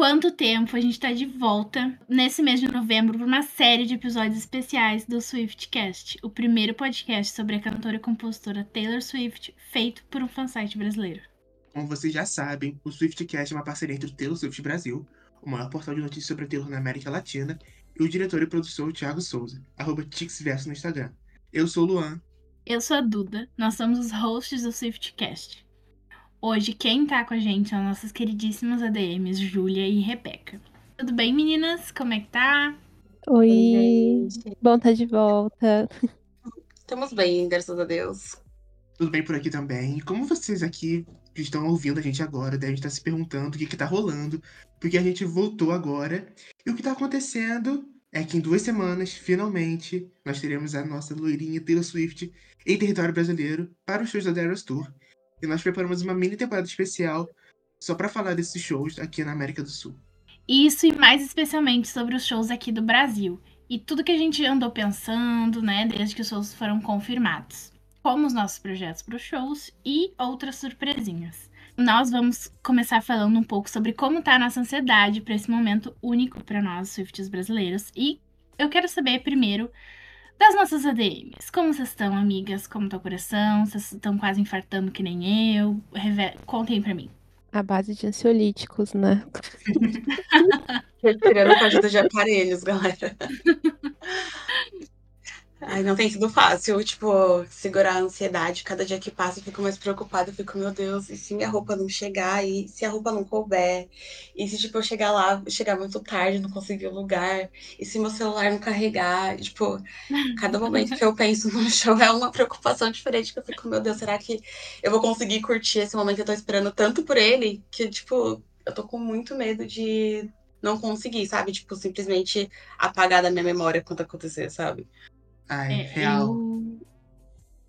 Quanto tempo a gente tá de volta nesse mês de novembro para uma série de episódios especiais do Swiftcast, o primeiro podcast sobre a cantora e compositora Taylor Swift, feito por um fansite brasileiro. Como vocês já sabem, o Swiftcast é uma parceria entre o Taylor Swift Brasil, o maior portal de notícias sobre a Taylor na América Latina, e o diretor e produtor Thiago Souza, arroba TixVerso no Instagram. Eu sou o Luan. Eu sou a Duda, nós somos os hosts do Swiftcast. Hoje, quem tá com a gente são nossas queridíssimas ADMs, Júlia e Rebeca. Tudo bem, meninas? Como é que tá? Oi, Oi bom tá de volta. Estamos bem, graças a Deus. Tudo bem por aqui também. E como vocês aqui que estão ouvindo a gente agora devem estar se perguntando o que, que tá rolando, porque a gente voltou agora. E o que tá acontecendo é que em duas semanas, finalmente, nós teremos a nossa loirinha Taylor Swift em território brasileiro para os shows da Eras Tour. E nós preparamos uma mini temporada especial só para falar desses shows aqui na América do Sul. Isso e mais especialmente sobre os shows aqui do Brasil e tudo que a gente andou pensando, né, desde que os shows foram confirmados. Como os nossos projetos para os shows e outras surpresinhas. Nós vamos começar falando um pouco sobre como tá a nossa ansiedade para esse momento único para nós, Swifts brasileiros. E eu quero saber primeiro das nossas ADMs. Como vocês estão, amigas? Como tá o coração? Vocês estão quase infartando que nem eu? Reve... Contem pra mim. A base de ansiolíticos, né? Retirando ajuda de aparelhos, galera. Ai, não tem sido fácil, tipo, segurar a ansiedade. Cada dia que passa eu fico mais preocupada. Eu fico, meu Deus, e se minha roupa não chegar? E se a roupa não couber? E se, tipo, eu chegar lá, chegar muito tarde, não conseguir o lugar? E se meu celular não carregar? E, tipo, cada momento que eu penso no show é uma preocupação diferente. Que eu fico, meu Deus, será que eu vou conseguir curtir esse momento que eu tô esperando tanto por ele? Que, tipo, eu tô com muito medo de não conseguir, sabe? Tipo, simplesmente apagar da minha memória quando acontecer, sabe? Ai, é, real. Eu...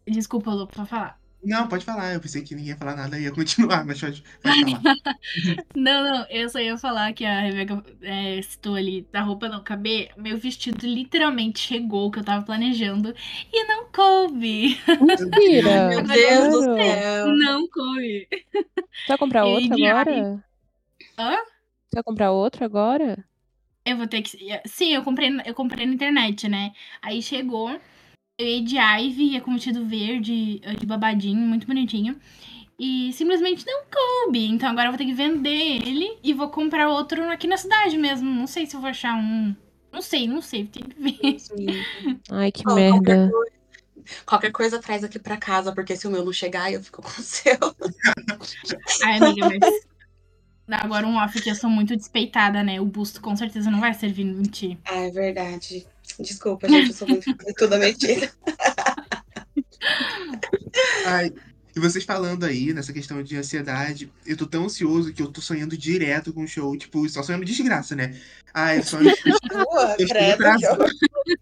Desculpa, Lu, pra falar. Não, pode falar. Eu pensei que ninguém ia falar nada, ia continuar, mas pode, pode falar. não, não, eu só ia falar que a Rebeca é, citou ali da roupa não caber. Meu vestido literalmente chegou, que eu tava planejando, e não coube. Mentira! Meu Deus do céu! Não coube. Você vai comprar outro agora? Hã? Você vai comprar outro agora? Eu vou ter que. Sim, eu comprei, eu comprei na internet, né? Aí chegou. Eu ia de Ivy, ia com vestido verde, de babadinho, muito bonitinho. E simplesmente não coube. Então agora eu vou ter que vender ele e vou comprar outro aqui na cidade mesmo. Não sei se eu vou achar um. Não sei, não sei, tem que ver. Ai, que oh, merda. Qualquer coisa, qualquer coisa traz aqui pra casa, porque se o meu não chegar, eu fico com o seu. Ai, amiga, mas Agora um off que eu sou muito despeitada, né? O busto com certeza não vai servir em ti. Ah, é verdade. Desculpa, gente, eu sou muito toda metida. Ai, e vocês falando aí nessa questão de ansiedade, eu tô tão ansioso que eu tô sonhando direto com o show, tipo, só sonhando desgraça, né? Ah, eu sonho. Boa, credo,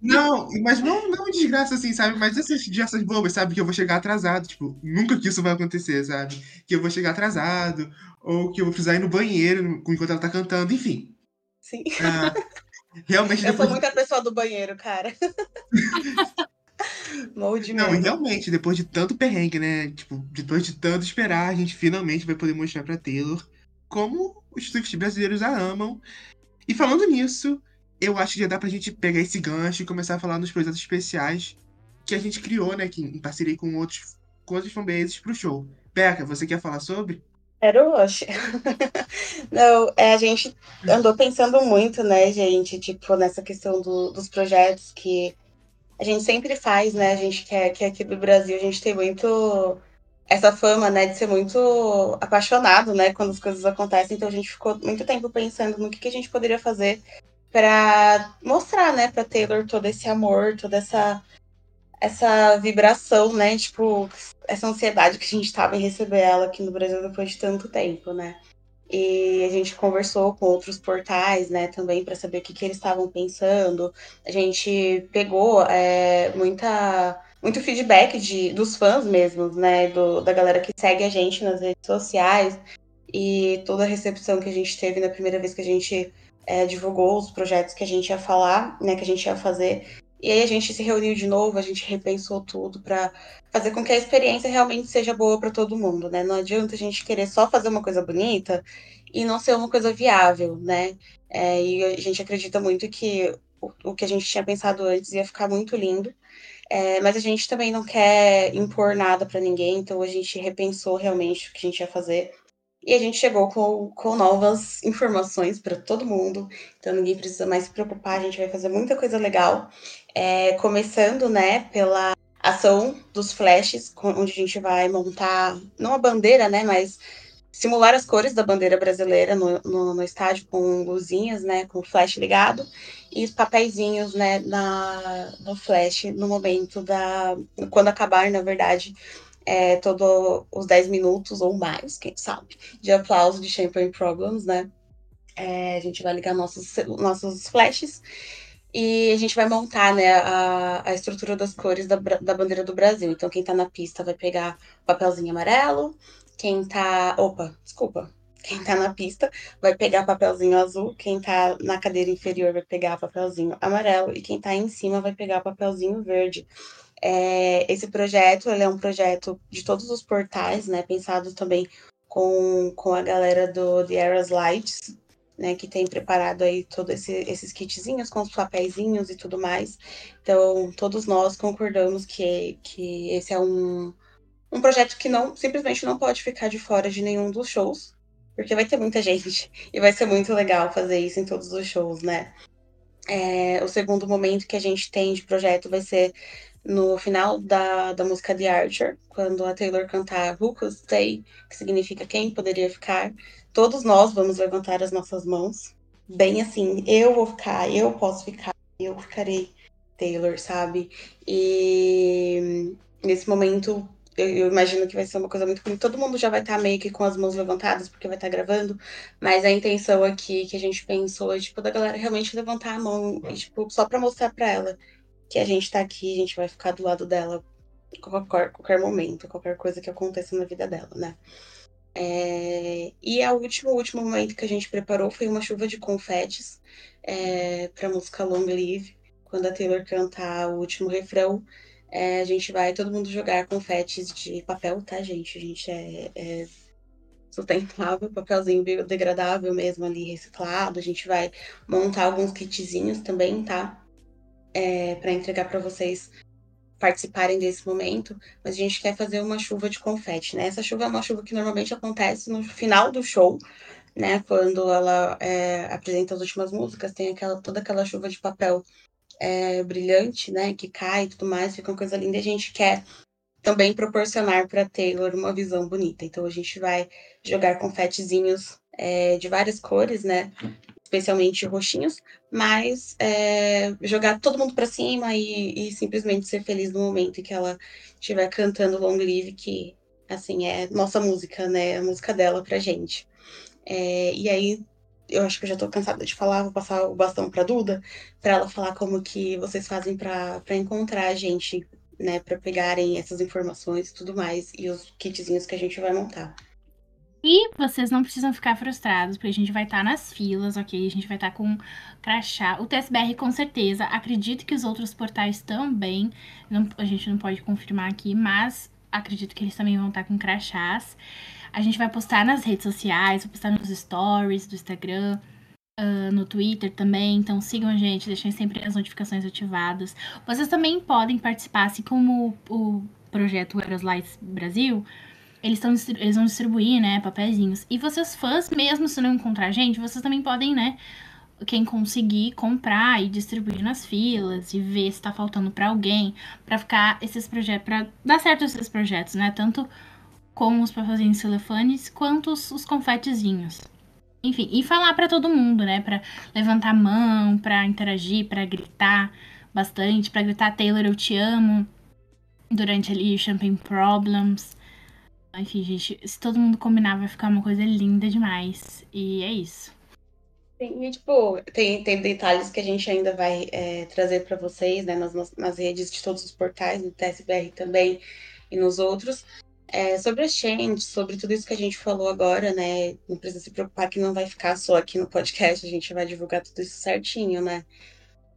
não, mas não, não desgraça assim, sabe? Mas essas desgraças bobas, sabe? Que eu vou chegar atrasado, tipo, nunca que isso vai acontecer, sabe? Que eu vou chegar atrasado, ou que eu vou precisar ir no banheiro enquanto ela tá cantando, enfim. Sim. Ah, realmente. Eu depois... sou muita pessoa do banheiro, cara. Molde Não, e realmente, depois de tanto perrengue, né? Tipo, depois de tanto esperar, a gente finalmente vai poder mostrar pra Taylor como os Swift brasileiros a amam. E falando nisso, eu acho que já dá pra gente pegar esse gancho e começar a falar nos projetos especiais que a gente criou, né? Que, em parceria com outros, com outros fanbases pro show. Beca, você quer falar sobre? Era o. Não, é, a gente andou pensando muito, né, gente, tipo, nessa questão do, dos projetos que a gente sempre faz, né? A gente que é, que é aqui do Brasil, a gente tem muito essa fama, né, de ser muito apaixonado, né, quando as coisas acontecem. Então a gente ficou muito tempo pensando no que, que a gente poderia fazer para mostrar, né, para Taylor todo esse amor, toda essa essa vibração, né, tipo essa ansiedade que a gente estava em receber ela aqui no Brasil depois de tanto tempo, né? E a gente conversou com outros portais, né, também para saber o que, que eles estavam pensando. A gente pegou é, muita, muito feedback de, dos fãs mesmo, né, do, da galera que segue a gente nas redes sociais e toda a recepção que a gente teve na primeira vez que a gente é, divulgou os projetos que a gente ia falar, né, que a gente ia fazer. E aí a gente se reuniu de novo, a gente repensou tudo para fazer com que a experiência realmente seja boa para todo mundo, né? Não adianta a gente querer só fazer uma coisa bonita e não ser uma coisa viável, né? É, e a gente acredita muito que o, o, que a gente tinha pensado antes ia ficar muito lindo. É, mas a gente também não quer impor nada para ninguém, então a gente repensou realmente o que a gente ia fazer. E a gente chegou com, com novas informações para todo mundo, então ninguém precisa mais se preocupar, a gente vai fazer muita coisa legal. É, começando, né, pela ação dos flashes, onde a gente vai montar, não a bandeira, né, mas simular as cores da bandeira brasileira no, no, no, estádio com luzinhas, né, com flash ligado e os papeizinhos, né, na, no flash no momento da quando acabar, na verdade, é, todos os 10 minutos ou mais, quem sabe, de aplauso de Champagne Problems, né? É, a gente vai ligar nossos, nossos flashes e a gente vai montar né, a, a estrutura das cores da, da bandeira do Brasil. Então, quem tá na pista vai pegar papelzinho amarelo, quem tá. Opa, desculpa. Quem tá na pista vai pegar papelzinho azul, quem tá na cadeira inferior vai pegar papelzinho amarelo e quem tá em cima vai pegar papelzinho verde. É, esse projeto é um projeto de todos os portais, né? Pensado também com, com a galera do The Eras Lights, né? Que tem preparado aí todos esse, esses kitzinhos com os papeizinhos e tudo mais. Então, todos nós concordamos que, que esse é um, um projeto que não simplesmente não pode ficar de fora de nenhum dos shows, porque vai ter muita gente e vai ser muito legal fazer isso em todos os shows, né? É, o segundo momento que a gente tem de projeto vai ser no final da, da música The Archer, quando a Taylor cantar Who Could Stay, que significa quem poderia ficar, todos nós vamos levantar as nossas mãos, bem assim, eu vou ficar, eu posso ficar, eu ficarei Taylor, sabe? E nesse momento eu, eu, imagino que vai ser uma coisa muito bonita. Todo mundo já vai estar meio que com as mãos levantadas, porque vai estar gravando. Mas a intenção aqui que a gente pensou é, tipo, da galera realmente levantar a mão e, tipo, só pra mostrar pra ela que a gente tá aqui, a gente vai ficar do lado dela qualquer, qualquer momento, qualquer coisa que aconteça na vida dela, né? É... E o último, último momento que a gente preparou foi uma chuva de confetes é, pra música Long Live. Quando a Taylor cantar o último refrão, é, a gente vai todo mundo jogar confetes de papel, tá, gente? A gente é, é sustentável, papelzinho biodegradável mesmo ali, reciclado. A gente vai montar alguns kitzinhos também, tá? É, para entregar para vocês participarem desse momento, mas a gente quer fazer uma chuva de confete, né? Essa chuva é uma chuva que normalmente acontece no final do show, né? Quando ela é, apresenta as últimas músicas, tem aquela, toda aquela chuva de papel é, brilhante, né? Que cai e tudo mais, fica uma coisa linda. A gente quer também proporcionar para Taylor uma visão bonita. Então a gente vai jogar confetezinhos é, de várias cores, né? Especialmente roxinhos, mas é, jogar todo mundo para cima e, e, simplesmente ser feliz no momento em que ela estiver cantando Long Live, que assim é nossa música, né? A música dela pra gente. É, e aí eu acho que eu já tô cansada de falar, vou passar o bastão pra Duda, para ela falar como que vocês fazem para encontrar a gente, né, para pegarem essas informações e tudo mais, e os kitzinhos que a gente vai montar. E vocês não precisam ficar frustrados, porque a gente vai estar tá nas filas, ok? A gente vai estar tá com crachá. O TSBR com certeza. Acredito que os outros portais também. Não, a gente não pode confirmar aqui, mas acredito que eles também vão estar tá com crachás. A gente vai postar nas redes sociais, vou postar nos stories do Instagram, uh, no Twitter também. Então sigam a gente, deixem sempre as notificações ativadas. Vocês também podem participar, assim como o, o projeto Eras Lights Brasil eles, estão eles vão distribuir, né, papeizinhos. E vocês fãs, mesmo se não encontrar gente, vocês também podem, né, quem conseguir comprar e distribuir nas filas e ver se tá faltando para alguém, para ficar esses projetos, para dar certo esses projetos, né, tanto com os papeizinhos telefones quanto os, os confetezinhos. Enfim, e falar para todo mundo, né, para levantar a mão, para interagir, para gritar bastante, para gritar Taylor eu te amo durante ali Champagne Problems. Enfim, gente, se todo mundo combinar, vai ficar uma coisa linda demais. E é isso. Sim, e, tipo, tem, tem detalhes que a gente ainda vai é, trazer para vocês, né, nas, nas redes de todos os portais, no TSBR também e nos outros. É, sobre a Change, sobre tudo isso que a gente falou agora, né? Não precisa se preocupar que não vai ficar só aqui no podcast, a gente vai divulgar tudo isso certinho, né?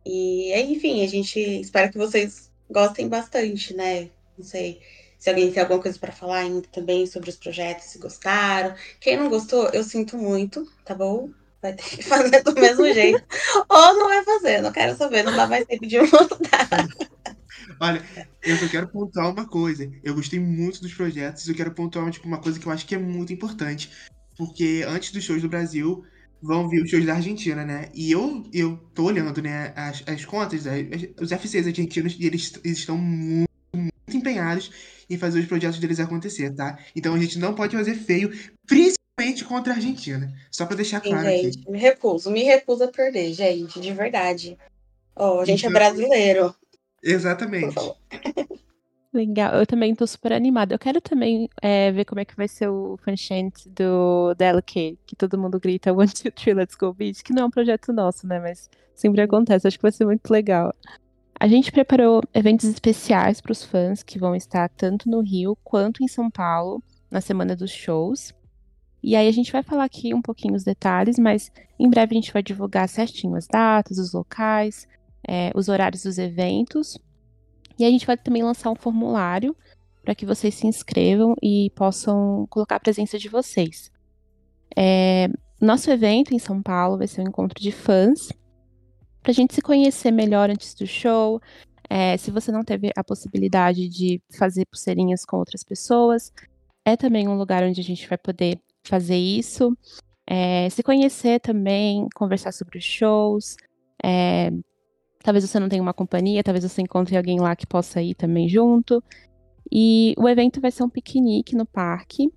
E, enfim, a gente espera que vocês gostem bastante, né? Não sei se alguém tem alguma coisa para falar ainda também sobre os projetos, se gostaram. Quem não gostou, eu sinto muito, tá bom? Vai ter que fazer do mesmo jeito. Ou não vai fazer, não quero saber, não dá mais tempo de mudar. Olha, eu só quero pontuar uma coisa. Eu gostei muito dos projetos, eu quero pontuar tipo, uma coisa que eu acho que é muito importante. Porque antes dos shows do Brasil, vão vir os shows da Argentina, né? E eu, eu tô olhando, né, as, as contas, as, os FCs argentinos, e eles, eles estão muito empenhados em fazer os projetos deles acontecer, tá? Então a gente não pode fazer feio, principalmente contra a Argentina. Só pra deixar claro Sim, gente, aqui. Me recuso, me recuso a perder, gente, de verdade. Ó, oh, a gente é então, é brasileiro. Exatamente. Legal, eu também tô super animada. Eu quero também é, ver como é que vai ser o fanchant do Delicate, que todo mundo grita One, Two, Three, Let's Go Beach, que não é um projeto nosso, né? Mas sempre acontece, acho que vai ser muito legal. A gente preparou eventos especiais para os fãs que vão estar tanto no Rio quanto em São Paulo na semana dos shows. E aí a gente vai falar aqui um pouquinho os detalhes, mas em breve a gente vai divulgar certinho as datas, os locais, é, os horários dos eventos e a gente vai também lançar um formulário para que vocês se inscrevam e possam colocar a presença de vocês. É, nosso evento em São Paulo vai ser um encontro de fãs, para a gente se conhecer melhor antes do show. É, se você não teve a possibilidade de fazer pulseirinhas com outras pessoas, é também um lugar onde a gente vai poder fazer isso. É, se conhecer também, conversar sobre os shows, é, Talvez você não tenha uma companhia, talvez você encontre alguém lá que possa ir também junto. E o evento vai ser um piquenique no parque.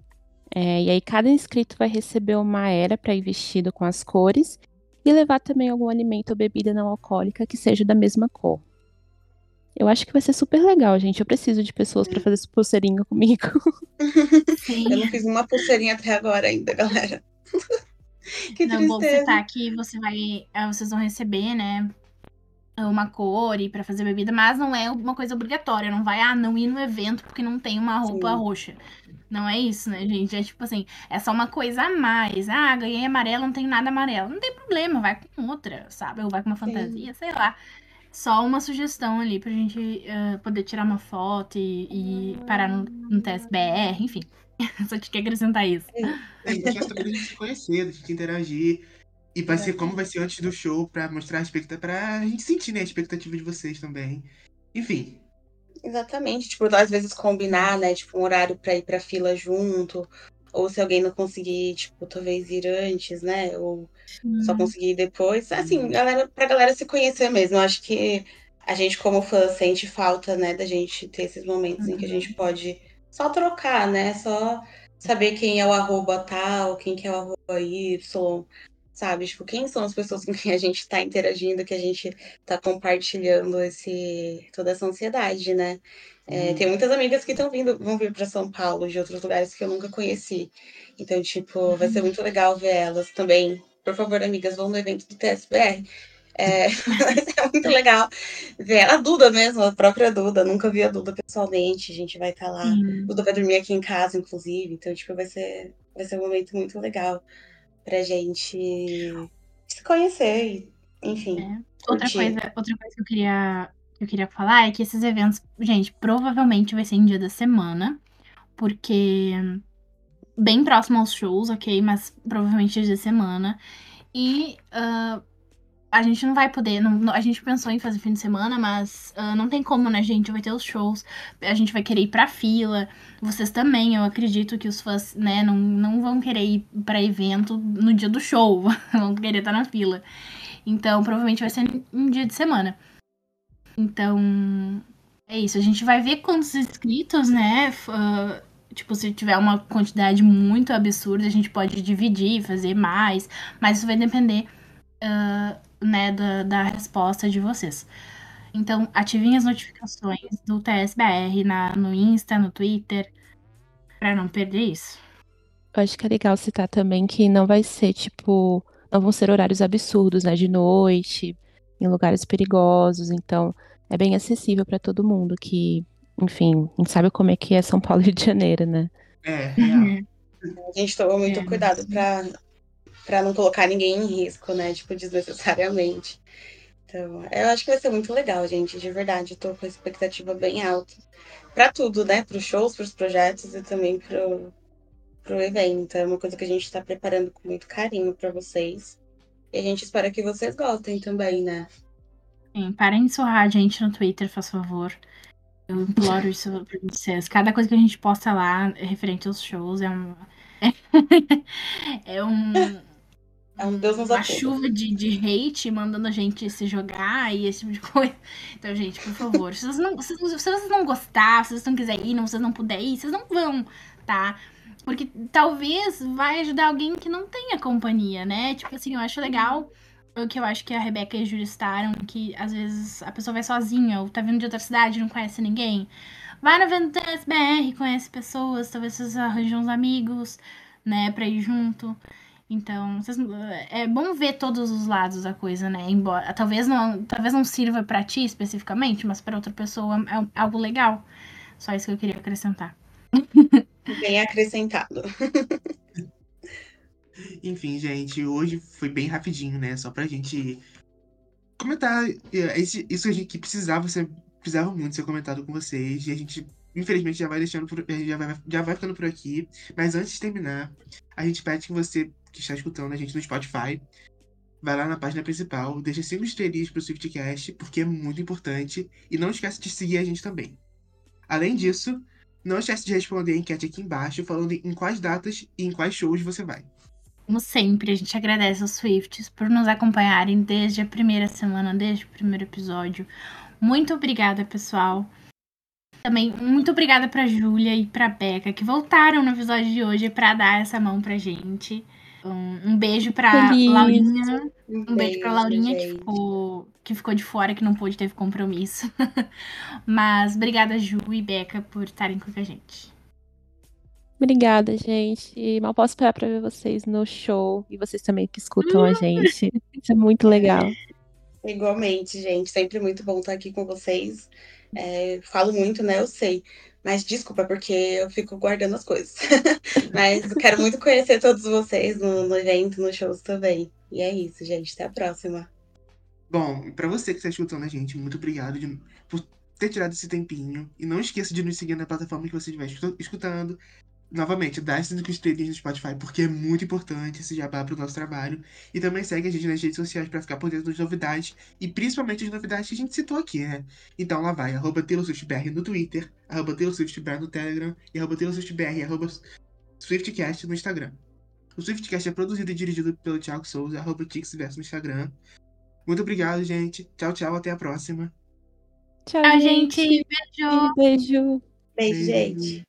É, e aí cada inscrito vai receber uma era para ir vestido com as cores e levar também algum alimento ou bebida não alcoólica que seja da mesma cor. Eu acho que vai ser super legal, gente. Eu preciso de pessoas para fazer esse pulseirinho comigo. Sim. Eu não fiz uma pulseirinha até agora ainda, galera. que não, bom você tá aqui, você vai, é, vocês vão receber, né, uma cor e para fazer bebida, mas não é uma coisa obrigatória. Não vai, ah, não ir no evento porque não tem uma roupa Sim. roxa. Não é isso, né, gente? É tipo assim, é só uma coisa a mais. Ah, ganhei amarelo, não tenho nada amarelo. Não tem problema, vai com outra, sabe? Ou vai com uma fantasia, Sim. sei lá. Só uma sugestão ali pra gente uh, poder tirar uma foto e, e parar no, no TSBR, enfim. Só te quer acrescentar isso. É, e também a gente se conhecer, a gente interagir. E vai ser como vai ser antes do show, pra mostrar a expectativa. Pra gente sentir, né, a expectativa de vocês também. Enfim. Exatamente. Tipo, às vezes combinar, né? Tipo, um horário pra ir pra fila junto. Ou se alguém não conseguir, tipo, talvez ir antes, né? Ou só conseguir ir depois. Assim, galera, pra galera se conhecer mesmo. Eu acho que a gente, como fã, sente falta, né? Da gente ter esses momentos uhum. em que a gente uhum. pode só trocar, né? Só saber quem é o arroba tal, quem que é o arroba Y sabe? Tipo, quem são as pessoas com quem a gente está interagindo, que a gente está compartilhando esse, toda essa ansiedade, né? É, hum. Tem muitas amigas que estão vindo, vão vir para São Paulo de outros lugares que eu nunca conheci. Então, tipo, vai ser uhum. muito legal ver elas também. Por favor, amigas, vão no evento do TSBR. É, vai ser muito legal ver a Duda mesmo, a própria Duda. Nunca vi a Duda pessoalmente. A gente vai estar tá lá. Hum. Duda vai dormir aqui em casa, inclusive. Então, tipo, vai ser, vai ser um momento muito legal pra gente se conhecer, enfim. É. Outra coisa, outra coisa que eu queria que eu queria falar é que esses eventos, gente, provavelmente vai ser em dia da semana, porque bem próximo aos shows, ok? Mas provavelmente dia da semana. E uh, a gente não vai poder. Não, a gente pensou em fazer fim de semana, mas uh, não tem como, né, gente? Vai ter os shows, a gente vai querer ir pra fila. Vocês também, eu acredito que os fãs, né, não, não vão querer ir pra evento no dia do show. vão querer estar na fila. Então, provavelmente vai ser um dia de semana. Então, é isso. A gente vai ver quantos inscritos, né? Uh, tipo, se tiver uma quantidade muito absurda, a gente pode dividir, fazer mais. Mas isso vai depender. Uh, né, da, da resposta de vocês. Então, ativem as notificações do TSBR na, no Insta, no Twitter, para não perder isso. Eu acho que é legal citar também que não vai ser, tipo, não vão ser horários absurdos, né, de noite, em lugares perigosos, então é bem acessível para todo mundo que, enfim, a gente sabe como é que é São Paulo e Rio de Janeiro, né? É, real. A gente tomou muito é, cuidado para para não colocar ninguém em risco, né? Tipo, desnecessariamente. Então, eu acho que vai ser muito legal, gente, de verdade. Eu tô com a expectativa bem alta. Pra tudo, né? Pros shows, pros projetos e também pro, pro evento. É uma coisa que a gente tá preparando com muito carinho pra vocês. E a gente espera que vocês gostem também, né? Sim, parem de surrar a gente no Twitter, faz favor. Eu imploro isso pra vocês. Cada coisa que a gente posta lá referente aos shows é um. É um. É um Deus nos uma acuda. chuva de, de hate mandando a gente se jogar e esse tipo de coisa. Então, gente, por favor, se vocês não, se, se vocês não gostar, se vocês não quiserem ir, não, vocês não puderem ir, vocês não vão, tá? Porque talvez vai ajudar alguém que não tenha companhia, né? Tipo assim, eu acho legal o que eu acho que a Rebeca e a Júlia citaram, que às vezes a pessoa vai sozinha ou tá vindo de outra cidade e não conhece ninguém. Vai no Ventas BR, conhece pessoas, talvez vocês arranjam uns amigos, né, pra ir junto. Então, vocês- é bom ver todos os lados da coisa, né? Embora talvez não, talvez não sirva pra ti especificamente, mas pra outra pessoa é um- algo legal. Só isso que eu queria acrescentar. Bem acrescentado. Enfim, gente, hoje foi bem rapidinho, né? Só pra gente comentar é, esse- isso a gente que precisava ser, precisava muito ser comentado com vocês. E a gente, infelizmente, já vai deixando por, já vai, já vai ficando por aqui. Mas antes de terminar, a gente pede que você que está escutando a gente no Spotify, vai lá na página principal, deixa cinco estrelinhas pro Swiftcast, porque é muito importante. E não esquece de seguir a gente também. Além disso, não esquece de responder a enquete aqui embaixo, falando em quais datas e em quais shows você vai. Como sempre, a gente agradece aos Swifts por nos acompanharem desde a primeira semana, desde o primeiro episódio. Muito obrigada, pessoal. Também muito obrigada pra Júlia e pra Beca que voltaram no episódio de hoje pra dar essa mão pra gente. Um, um beijo pra Feliz. Laurinha. Um beijo pra Beijo, Laurinha que ficou, que ficou de fora, que não pôde, teve compromisso. Mas obrigada, Ju e Beca, por estarem com a gente. Obrigada, gente. Mal posso esperar pra ver vocês no show e vocês também que escutam a gente. Isso é muito legal. Igualmente, gente. Sempre muito bom estar aqui com vocês. É, falo muito, né? Eu sei. Mas desculpa, porque eu fico guardando as coisas. Mas quero muito conhecer todos vocês no, no evento, nos shows também. E é isso, gente. Até a próxima. Bom, pra você que está escutando a gente, muito obrigado de- por ter tirado esse tempinho. E não esqueça de nos seguir na plataforma que você estiver escu- escutando. Novamente, dá essas cinco estrelinhas no Spotify, porque é muito importante esse jabá pro nosso trabalho. E também segue a gente nas redes sociais pra ficar por dentro das novidades. E principalmente as novidades que a gente citou aqui, né? Então lá vai, arroba TaylorSwiftBR no Twitter, arroba TaylorSwiftBR no Telegram e arroba TaylorSwiftBR, arroba SwiftCast no Instagram. O SwiftCast é produzido e dirigido pelo Thiago Souza, arroba TixVerso no Instagram. Muito obrigado, gente. Tchau, tchau. Até a próxima. Tchau, gente. Beijo. Beijo. Beijo, Beijo. gente.